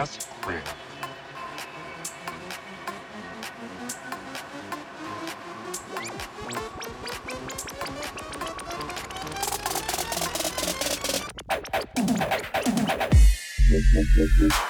Podcast Room. Thank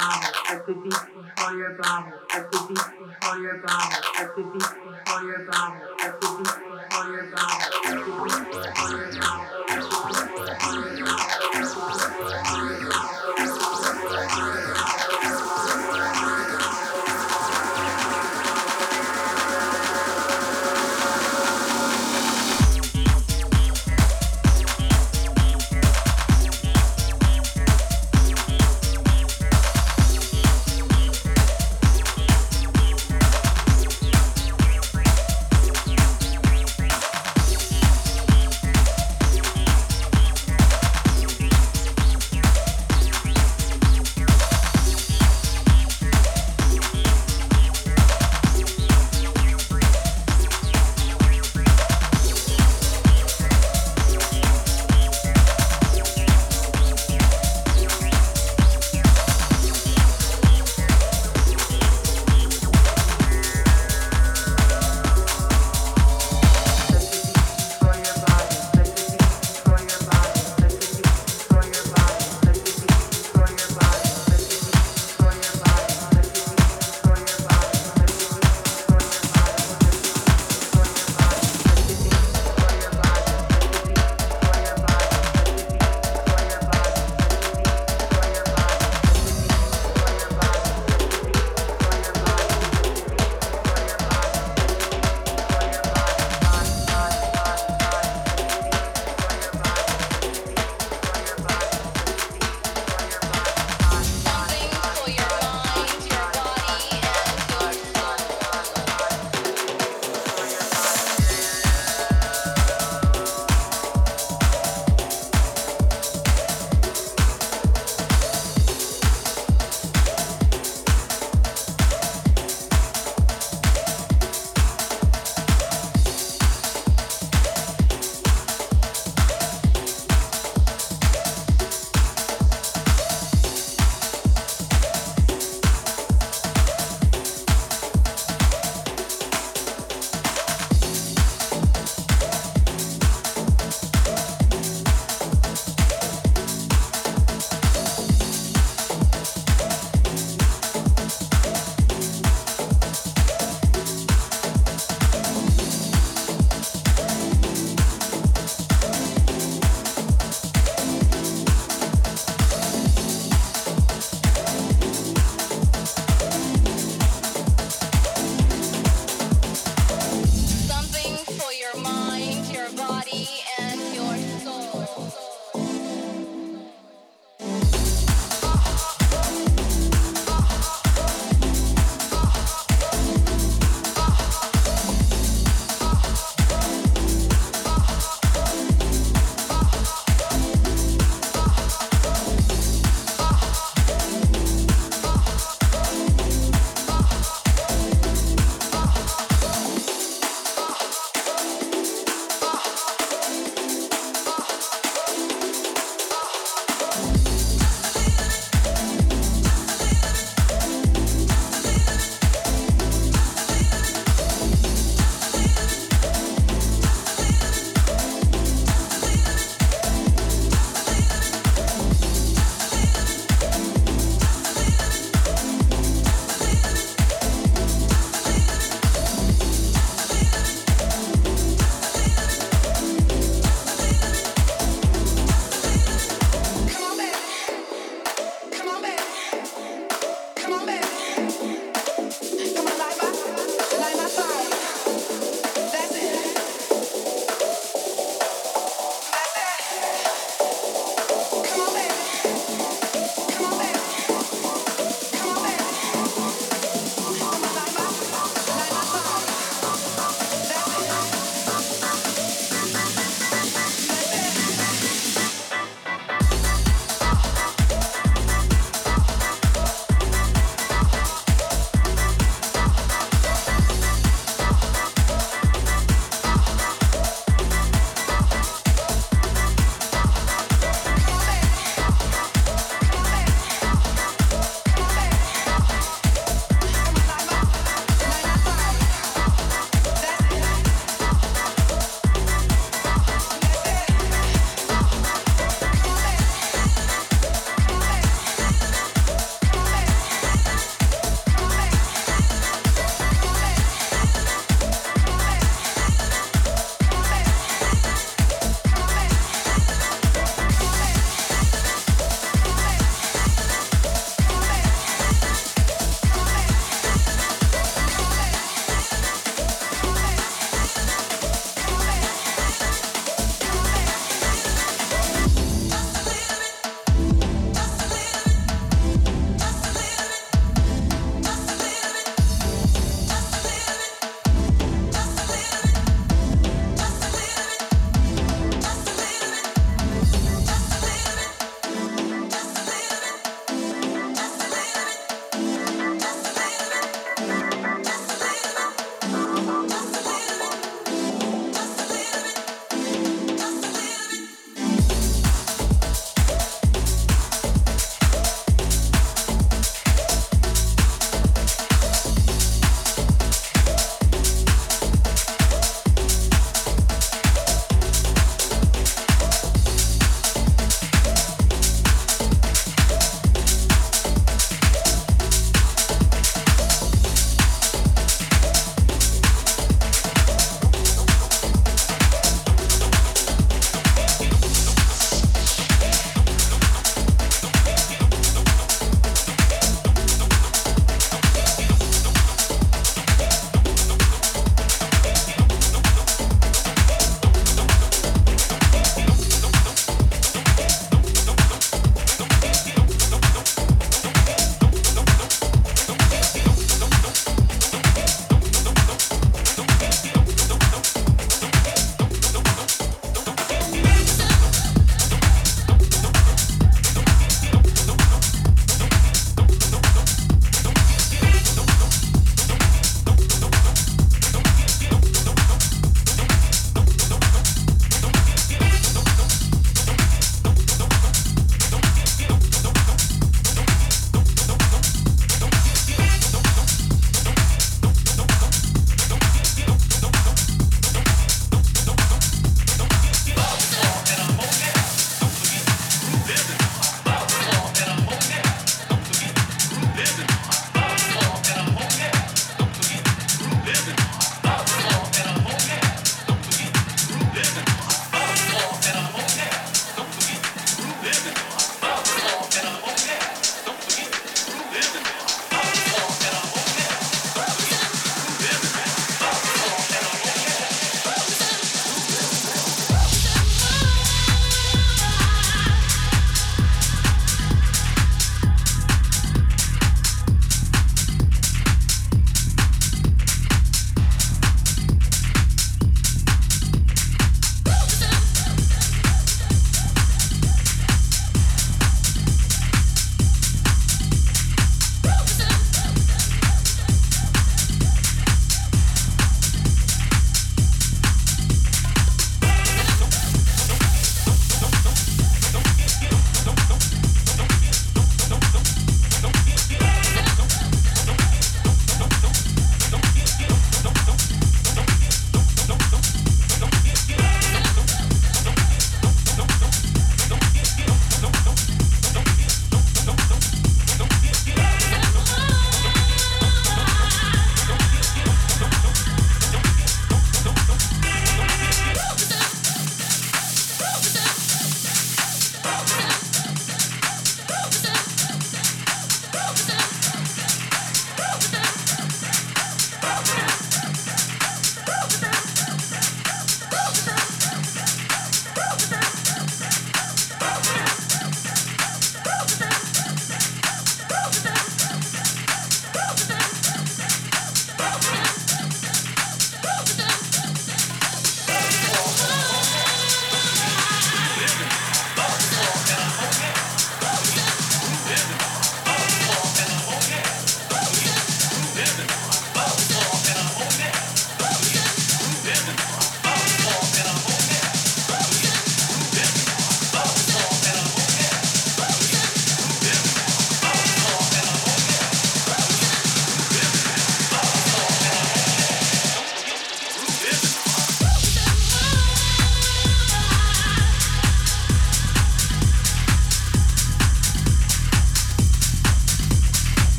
bomber at the beach fire bomber at the beach fire bomber at the beach fire bomber at the beach fire bomber at the beach fire bomber at the beach fire bomber at the beach fire bomber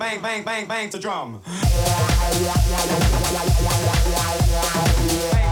bang bang, drum. bang, to drum. bang,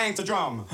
bang the drum.